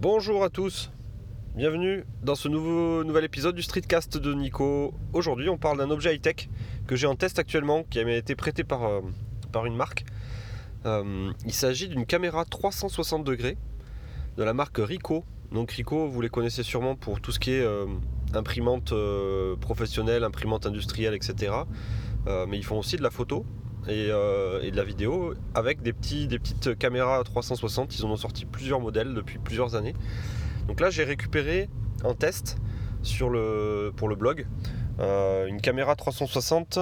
Bonjour à tous, bienvenue dans ce nouveau, nouvel épisode du Streetcast de Nico. Aujourd'hui on parle d'un objet high-tech que j'ai en test actuellement qui m'a été prêté par, euh, une marque. Euh, il s'agit d'une caméra 360 degrés de la marque Ricoh. Donc Ricoh vous les connaissez sûrement pour tout ce qui est euh, imprimante professionnelle, imprimante industrielle, etc. Mais ils font aussi de la photo et, euh, et de la vidéo avec des, petits, des petites caméras 360. Ils en ont sorti plusieurs modèles depuis plusieurs années. Donc là, j'ai récupéré en test sur le, pour le blog euh, une caméra 360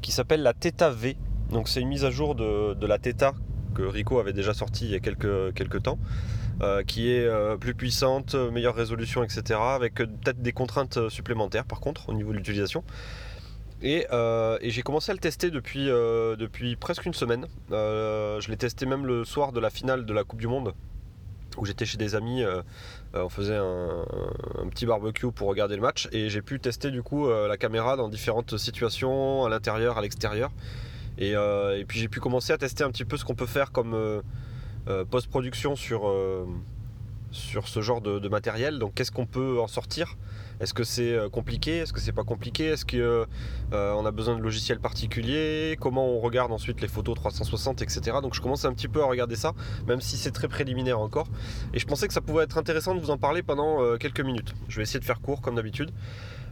qui s'appelle la Theta V. Donc c'est une mise à jour de, la Theta que Ricoh avait déjà sorti il y a quelques, quelques temps. euh, qui est plus puissante, meilleure résolution, etc. Avec peut-être des contraintes supplémentaires par contre au niveau de l'utilisation. Et, euh, et j'ai commencé à le tester depuis, euh, presque une semaine. Euh, je l'ai testé même le soir de la finale de la Coupe du Monde, où j'étais chez des amis, on faisait un, petit barbecue pour regarder le match, et j'ai pu tester du coup la caméra dans différentes situations, à l'intérieur, à l'extérieur. Et, puis j'ai pu commencer à tester un petit peu ce qu'on peut faire comme post-production sur, ce genre de matériel. Donc qu'est-ce qu'on peut en sortir? Est-ce que c'est euh, compliqué? Est-ce que c'est pas compliqué? Est-ce qu'on a besoin de logiciels particuliers? Comment on regarde ensuite les photos 360, etc. Donc je commence un petit peu à regarder ça, même si c'est très préliminaire encore. Et je pensais que ça pouvait être intéressant de vous en parler pendant euh, quelques minutes. Je vais essayer de faire court comme d'habitude.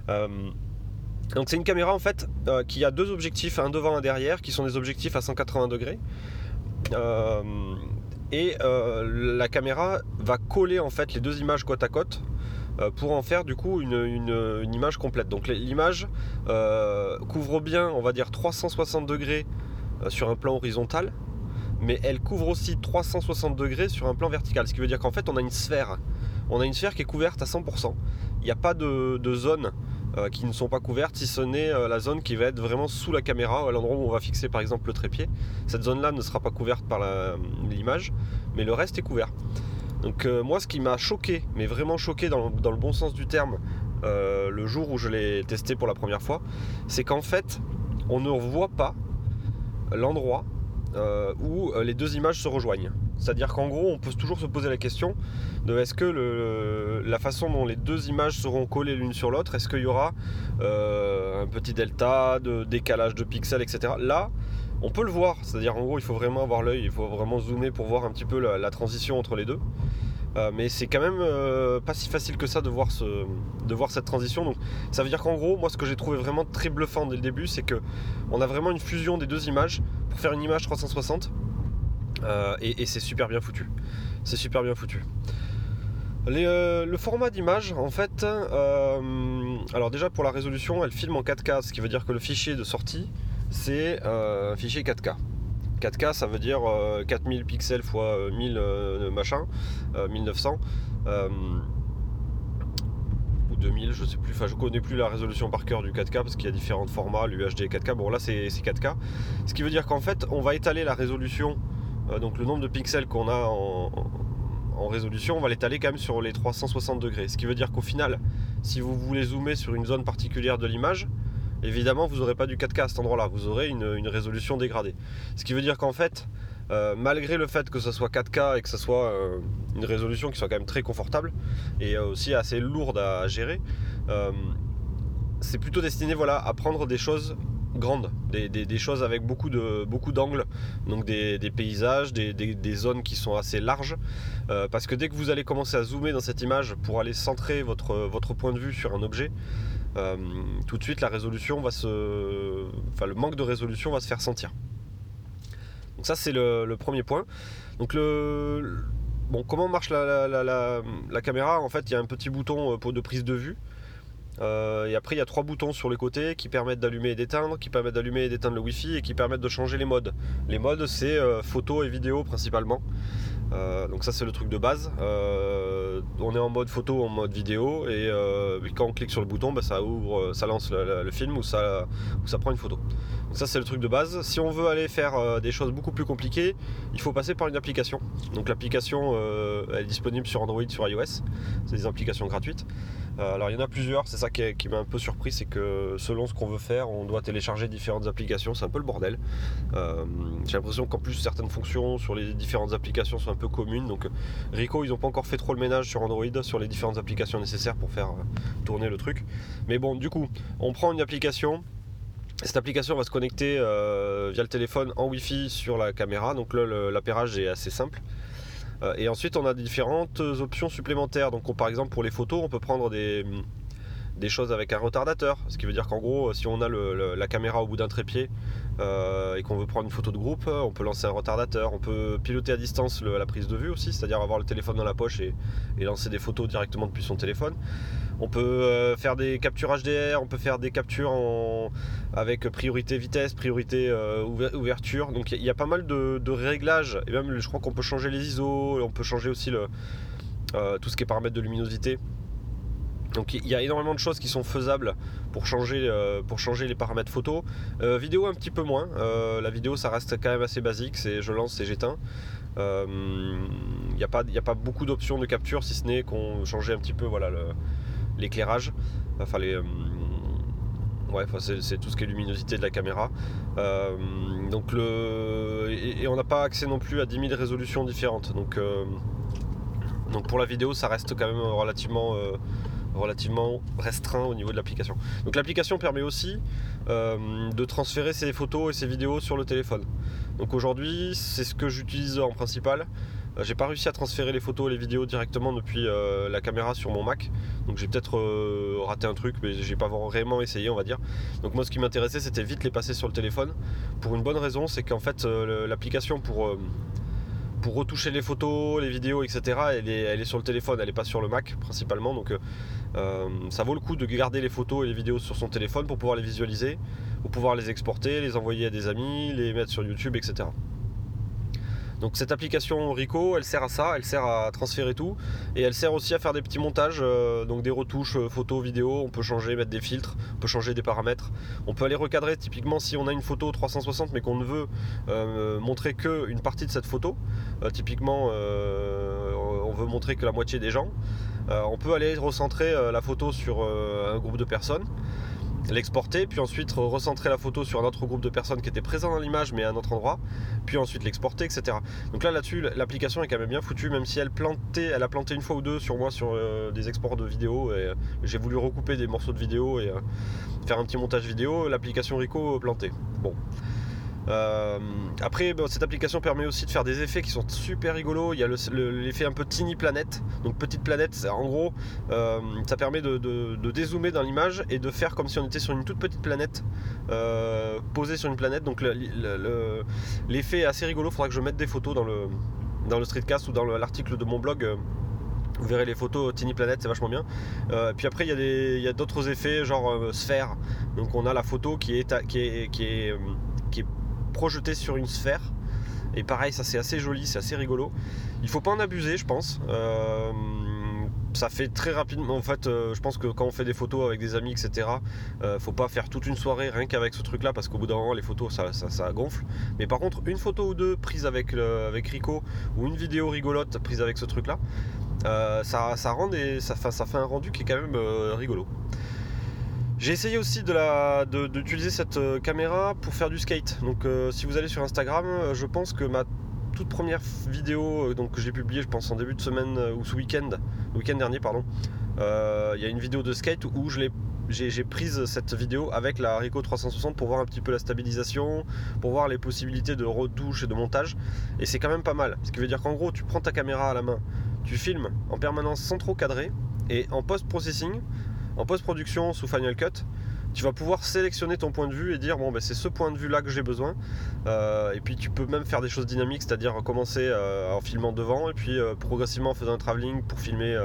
Euh, donc c'est une caméra en fait euh, qui a deux objectifs, un devant, un derrière, qui sont des objectifs à 180 degrés. Euh, et euh, la caméra va coller en fait les deux images côte à côte euh, pour en faire du coup une, image complète. Donc l'image euh, couvre bien, on va dire 360 degrés euh, sur un plan horizontal, mais elle couvre aussi 360 degrés sur un plan vertical. Ce qui veut dire qu'en fait on a une sphère. On a une sphère qui est couverte à 100%. Il n'y a pas de, de zone euh, qui ne sont pas couvertes, si ce n'est euh, la zone qui va être vraiment sous la caméra, à l'endroit où on va fixer par exemple le trépied. Cette zone-là ne sera pas couverte par l'image, mais le reste est couvert. Donc euh, moi, ce qui m'a choqué, mais vraiment choqué dans, le bon sens du terme, euh, le jour où je l'ai testé pour la première fois, c'est qu'en fait, on ne voit pas l'endroit euh, où les deux images se rejoignent. C'est-à-dire qu'en gros, on peut toujours se poser la question de est-ce que la façon dont les deux images seront collées l'une sur l'autre, est-ce qu'il y aura un petit delta, de décalage de pixels, etc. Là, on peut le voir, c'est-à-dire en gros, il faut vraiment avoir l'œil, il faut vraiment zoomer pour voir un petit peu la, transition entre les deux. Euh, mais c'est quand même euh, pas si facile que ça de voir, cette transition. Donc, ça veut dire qu'en gros, moi, ce que j'ai trouvé vraiment très bluffant dès le début, c'est que on a vraiment une fusion des deux images pour faire une image 360. Euh, et, c'est super bien foutu. C'est super bien foutu. Le format d'image, en fait, alors déjà pour la résolution, elle filme en 4K, ce qui veut dire que le fichier de sortie, c'est euh, un fichier 4K. 4K, ça veut dire euh, 4000 pixels x 1000 euh, machin, euh, 1900. euh, ou 2000, je sais plus, enfin je connais plus la résolution par cœur du 4K parce qu'il y a différents formats, l'UHD et 4K. Bon là c'est c'est 4K. Ce qui veut dire qu'en fait on va étaler la résolution, euh, donc le nombre de pixels qu'on a en, en résolution, on va l'étaler quand même sur les 360 degrés. Ce qui veut dire qu'au final, si vous voulez zoomer sur une zone particulière de l'image, évidemment vous n'aurez pas du 4K à cet endroit-là, vous aurez une, résolution dégradée. Ce qui veut dire qu'en fait, euh, malgré le fait que ce soit 4K et que ce soit euh, une résolution qui soit quand même très confortable et euh, aussi assez lourde à gérer, c'est plutôt destiné voilà, à prendre des choses grandes, des, choses avec beaucoup d'angles, donc des, paysages, des, zones qui sont assez larges, parce que dès que vous allez commencer à zoomer dans cette image pour aller centrer votre point de vue sur un objet, euh, tout de suite la résolution va se, le manque de résolution va se faire sentir. Donc ça c'est le, premier point. Donc le, bon comment marche la, la- caméra? En fait il y a un petit bouton euh, de prise de vue. Euh, et après il y a trois boutons sur les côtés qui permettent d'allumer et d'éteindre, qui permettent d'allumer et d'éteindre le Wi-Fi et qui permettent de changer les modes. Les modes c'est euh, photo et vidéo principalement. Euh, donc ça c'est le truc de base. Euh, on est en mode photo, en mode vidéo et, euh, quand on clique sur le bouton, bah, ça ouvre, ça lance le, le- film ou ça, ou ça prend une photo. Donc ça c'est le truc de base. Si on veut aller faire des choses beaucoup plus compliquées, il faut passer par une application. Donc l'application est disponible sur Android, sur iOS. C'est des applications gratuites. Euh, alors il y en a plusieurs, c'est ça qui, m'a un peu surpris, c'est que selon ce qu'on veut faire, on doit télécharger différentes applications, c'est un peu le bordel. Euh, j'ai l'impression qu'en plus certaines fonctions sur les différentes applications sont un peu communes, donc Rico ils n'ont pas encore fait trop le ménage sur Android sur les différentes applications nécessaires pour faire tourner le truc. Mais bon du coup, on prend une application, cette application va se connecter via le téléphone en Wi-Fi sur la caméra, donc là l'appairage est assez simple. Euh, et ensuite, on a différentes options supplémentaires. Donc, par exemple, pour les photos, on peut prendre des, choses avec un retardateur. Ce qui veut dire qu'en gros, si on a la caméra au bout d'un trépied euh, et qu'on veut prendre une photo de groupe, on peut lancer un retardateur. On peut piloter à distance la prise de vue aussi, c'est-à-dire avoir le téléphone dans la poche et, lancer des photos directement depuis son téléphone. On peut euh, faire des captures HDR, on peut faire des captures avec priorité vitesse, priorité euh, ouverture. Donc il y, a pas mal de, réglages. Et même je crois qu'on peut changer les ISO, on peut changer aussi tout ce qui est paramètres de luminosité. Donc il y a énormément de choses qui sont faisables pour changer, pour changer les paramètres photo. vidéo un petit peu moins. la vidéo ça reste quand même assez basique. C'est je lance et j'éteins. Il n'y a, pas, a pas beaucoup d'options de capture si ce n'est qu'on changeait un petit peu voilà, l'éclairage, enfin les, euh, ouais, c'est tout ce qui est luminosité de la caméra. Euh, donc le, et, on n'a pas accès non plus à 10 000 résolutions différentes. Donc, euh, donc pour la vidéo, ça reste quand même relativement, relativement restreint au niveau de l'application. Donc l'application permet aussi de transférer ses photos et ses vidéos sur le téléphone. Donc aujourd'hui, c'est ce que j'utilise en principal. Euh, j'ai pas réussi à transférer les photos et les vidéos directement depuis euh, la caméra sur mon Mac. Donc j'ai peut-être euh, raté un truc, mais j'ai pas vraiment essayé, on va dire. Donc moi, ce qui m'intéressait, c'était vite les passer sur le téléphone. Pour une bonne raison, c'est qu'en fait, l'application pour pour retoucher les photos, les vidéos, etc. Elle est, sur le téléphone, elle n'est pas sur le Mac principalement. Donc ça vaut le coup de garder les photos et les vidéos sur son téléphone pour pouvoir les visualiser, pour pouvoir les exporter, les envoyer à des amis, les mettre sur YouTube, etc. Donc cette application Rico, elle sert à ça, elle sert à transférer tout. Et elle sert aussi à faire des petits montages, euh, donc des retouches euh, photos, vidéos, on peut changer, mettre des filtres, on peut changer des paramètres, on peut aller recadrer typiquement si on a une photo 360 mais qu'on ne veut euh, montrer que une partie de cette photo, typiquement on veut montrer que la moitié des gens, on peut aller recentrer la photo sur un groupe de personnes l'exporter, puis ensuite recentrer la photo sur un autre groupe de personnes qui étaient présents dans l'image mais à un autre endroit, puis ensuite l'exporter, etc. Donc là là-dessus l'application est quand même bien foutue, même si elle plantait, elle a planté une fois ou deux sur moi sur euh, des exports de vidéos et euh, j'ai voulu recouper des morceaux de vidéo et euh, faire un petit montage vidéo, l'application Rico plantait. Bon. Euh, après, cette application permet aussi de faire des effets qui sont super rigolos. Il y a l'effet un peu tiny planète. Donc petite planète, en gros, euh, ça permet de, dézoomer dans l'image et de faire comme si on était sur une toute petite planète euh, posée sur une planète. Donc l'effet est assez rigolo. Faudra que je mette des photos dans le, dans le streetcast ou dans l'article de mon blog. Vous verrez les photos Tiny Planet, c'est vachement bien. puis après, il y a d'autres effets, genre sphère. Donc on a la photo qui est, qui est projeté sur une sphère. Et pareil, ça c'est assez joli, c'est assez rigolo. Il faut pas en abuser, je pense. Euh, ça fait très rapidement. En fait, euh, je pense que quand on fait des photos avec des amis, etc., euh, faut pas faire toute une soirée rien qu'avec ce truc-là parce qu'au bout d'un moment, les photos ça, ça, gonfle. Mais par contre, une photo ou deux prise avec, avec Rico ou une vidéo rigolote prise avec ce truc-là, ça, ça, rend des, ça, ça fait un rendu qui est quand même rigolo. J'ai essayé aussi d'utiliser cette euh, caméra pour faire du skate. Donc euh, si vous allez sur Instagram, euh, je pense que ma toute première vidéo donc, que j'ai publiée, je pense en début de semaine ou ce week-end, week-end dernier, pardon, il y a une vidéo de skate où je j'ai prise cette vidéo avec la Ricoh 360 pour voir un petit peu la stabilisation, pour voir les possibilités de retouche et de montage. Et c'est quand même pas mal. Ce qui veut dire qu'en gros, tu prends ta caméra à la main, tu filmes en permanence sans trop cadrer, et en post-processing, en post-production sous Final Cut, tu vas pouvoir sélectionner ton point de vue et dire bon ben c'est ce point de vue là que j'ai besoin. Euh, et puis tu peux même faire des choses dynamiques c'est à dire commencer euh, en filmant devant et puis euh, progressivement en faisant un travelling pour filmer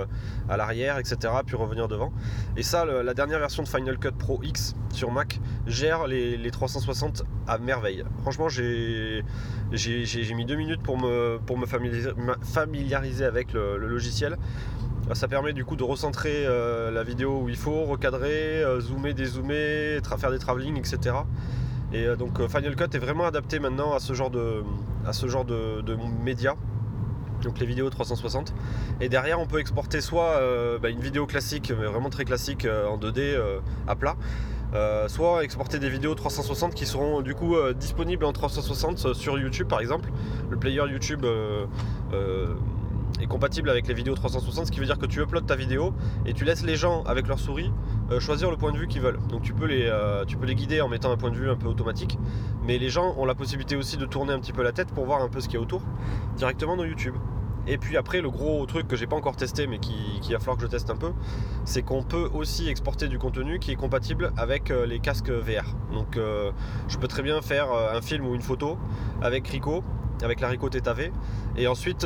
à l'arrière etc puis revenir devant. Et ça la dernière version de Final Cut Pro X sur Mac gère les, 360 à merveille. Franchement j'ai mis deux minutes pour me, pour me familiariser, avec le logiciel ça permet du coup de recentrer euh, la vidéo où il faut, recadrer, euh, zoomer, dézoomer, faire des travelling, etc. Et euh, donc Final Cut est vraiment adapté maintenant à ce genre de, à médias. donc les vidéos 360. Et derrière, on peut exporter soit bah, une vidéo classique, mais vraiment très classique en 2D euh, à plat, soit exporter des vidéos 360 qui seront du coup disponibles en 360 sur YouTube par exemple. Le player YouTube compatible avec les vidéos 360, ce qui veut dire que tu uploads ta vidéo et tu laisses les gens avec leur souris choisir le point de vue qu'ils veulent. Donc tu peux, les, tu peux les guider en mettant un point de vue un peu automatique, mais les gens ont la possibilité aussi de tourner un petit peu la tête pour voir un peu ce qu'il y a autour directement dans YouTube. Et puis après, le gros truc que j'ai pas encore testé, mais qui, va falloir que je teste un peu, c'est qu'on peut aussi exporter du contenu qui est compatible avec euh, les casques VR. Donc euh, je peux très bien faire euh, un film ou une photo avec Rico, avec la Rico TTV, et ensuite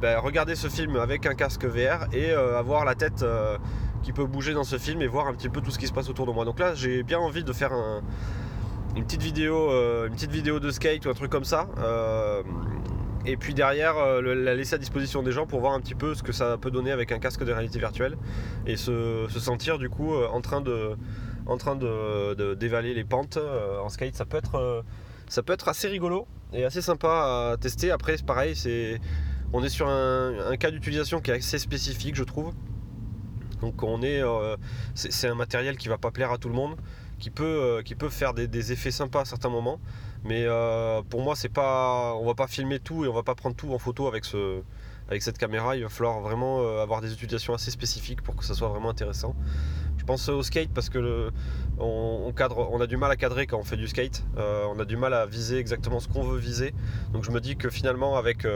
ben, regarder ce film avec un casque VR et avoir la tête qui peut bouger dans ce film et voir un petit peu tout ce qui se passe autour de moi. Donc là, j'ai bien envie de faire une petite vidéo, une petite vidéo de skate ou un truc comme ça et puis derrière euh, la laisser à disposition des gens pour voir un petit peu ce que ça peut donner avec un casque de réalité virtuelle et se, sentir du coup euh, en train de en train de, dévaler les pentes euh, en skate ça peut être ça peut être assez rigolo et assez sympa à tester. Après c'est pareil c'est on est sur un, cas d'utilisation qui est assez spécifique je trouve. Donc on est c'est un matériel qui va pas plaire à tout le monde qui peut, qui peut faire des, des effets sympas à certains moments. Mais euh, pour moi, c'est pas, on va pas filmer tout et on va pas prendre tout en photo avec, ce, avec cette caméra. Il va falloir vraiment euh, avoir des utilisations assez spécifiques pour que ça soit vraiment intéressant. Je pense au skate parce que on, a du mal à cadrer quand on fait du skate. Euh, on a du mal à viser exactement ce qu'on veut viser. Donc je me dis que finalement, avec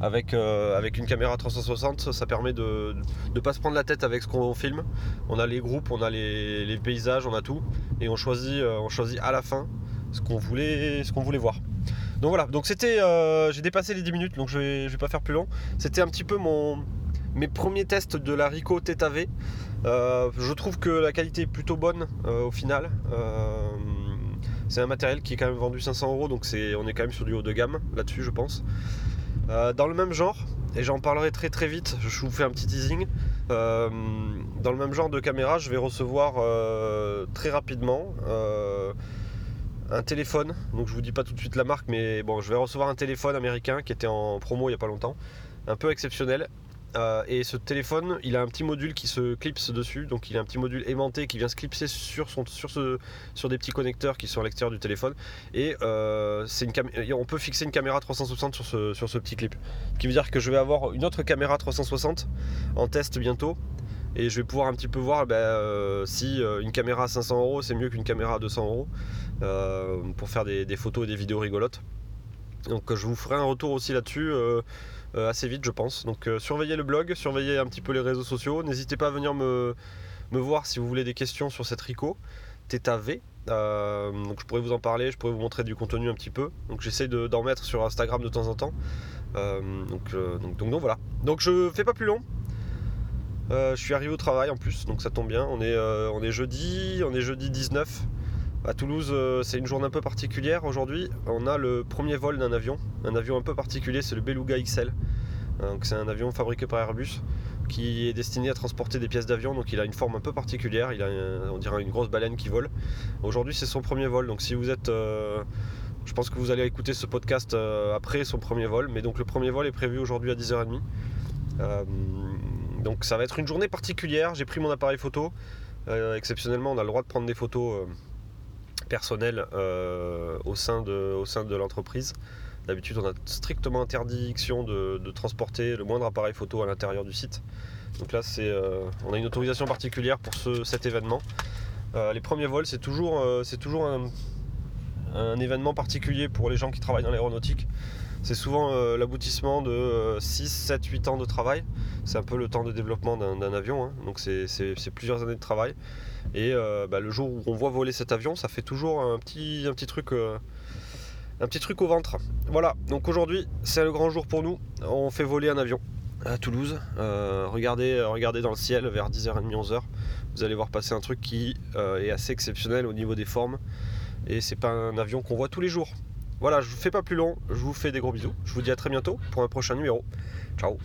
avec, avec, une caméra 360, ça permet de ne pas se prendre la tête avec ce qu'on filme. On a les groupes, on a les, les, paysages, on a tout, et on choisit, on choisit à la fin ce qu'on voulait, ce qu'on voulait voir. Donc voilà, donc c'était, euh, j'ai dépassé les 10 minutes, donc je vais, vais pas faire plus long. C'était un petit peu mon, mes premiers tests de la Rico TTV. Euh, je trouve que la qualité est plutôt bonne euh, au final. c'est un matériel qui est quand même vendu 500 euros, donc c'est, on est quand même sur du haut de gamme là-dessus, je pense. dans le même genre, et j'en parlerai très très vite, je vous fais un petit teasing. dans le même genre de caméra, je vais recevoir très rapidement un téléphone. Donc je vous dis pas tout de suite la marque, mais bon, je vais recevoir un téléphone américain qui était en promo il y a pas longtemps, un peu exceptionnel. Euh, et ce téléphone, il a un petit module qui se clipse dessus, donc il a un petit module aimanté qui vient se clipser sur, sur, des petits connecteurs qui sont à l'extérieur du téléphone. Et euh, on peut fixer une caméra 360 sur ce, sur ce petit clip. Ce qui veut dire que je vais avoir une autre caméra 360 en test bientôt et je vais pouvoir un petit peu voir ben, euh, si euh, une caméra à 500 euros c'est mieux qu'une caméra à 200 euros euh, pour faire des, photos et des vidéos rigolotes. Donc je vous ferai un retour aussi là-dessus assez vite je pense. Donc surveillez le blog, surveillez un petit peu les réseaux sociaux. N'hésitez pas à venir me, voir si vous voulez des questions sur cette Rico TTV. donc je pourrais vous en parler, je pourrais vous montrer du contenu un petit peu. Donc j'essaie d'en mettre sur Instagram de temps en temps. donc, donc, donc, donc, voilà. Donc je fais pas plus long. Euh, je suis arrivé au travail en plus, donc ça tombe bien. On est, euh, on est jeudi, on est jeudi 19. À Toulouse, euh, c'est une journée un peu particulière aujourd'hui. On a le premier vol d'un avion, un avion un peu particulier, c'est le Beluga XL. C'est un avion fabriqué par Airbus qui est destiné à transporter des pièces d'avion, donc il a une forme un peu particulière. Il a, on dirait une grosse baleine qui vole. Aujourd'hui, c'est son premier vol, donc si vous êtes je pense que vous allez écouter ce podcast après son premier vol, mais donc le premier vol est prévu aujourd'hui à 10h30. Donc ça va être une journée particulière. J'ai pris mon appareil photo. Euh, exceptionnellement, on a le droit de prendre des photos euh, personnelles euh, au sein de, l'entreprise. D'habitude, on a strictement interdiction de, transporter le moindre appareil photo à l'intérieur du site. Donc là, c'est, on a une autorisation particulière pour cet événement. les premiers vols, c'est toujours, toujours un, événement particulier pour les gens qui travaillent dans l'aéronautique. C'est souvent euh, l'aboutissement de 6, 7, 8 ans de travail. C'est un peu le temps de développement d'un avion, hein. donc c'est plusieurs années de travail. Et euh, bah, le jour où on voit voler cet avion, ça fait toujours un petit, un petit truc. Euh, un petit truc au ventre. Voilà, donc aujourd'hui c'est le grand jour pour nous. On fait voler un avion à Toulouse. regardez, regardez dans le ciel vers 10h30, 11h. Vous allez voir passer un truc qui est assez exceptionnel au niveau des formes. Et c'est pas un avion qu'on voit tous les jours. Voilà, je vous fais pas plus long, je vous fais des gros bisous. Je vous dis à très bientôt pour un prochain numéro. Ciao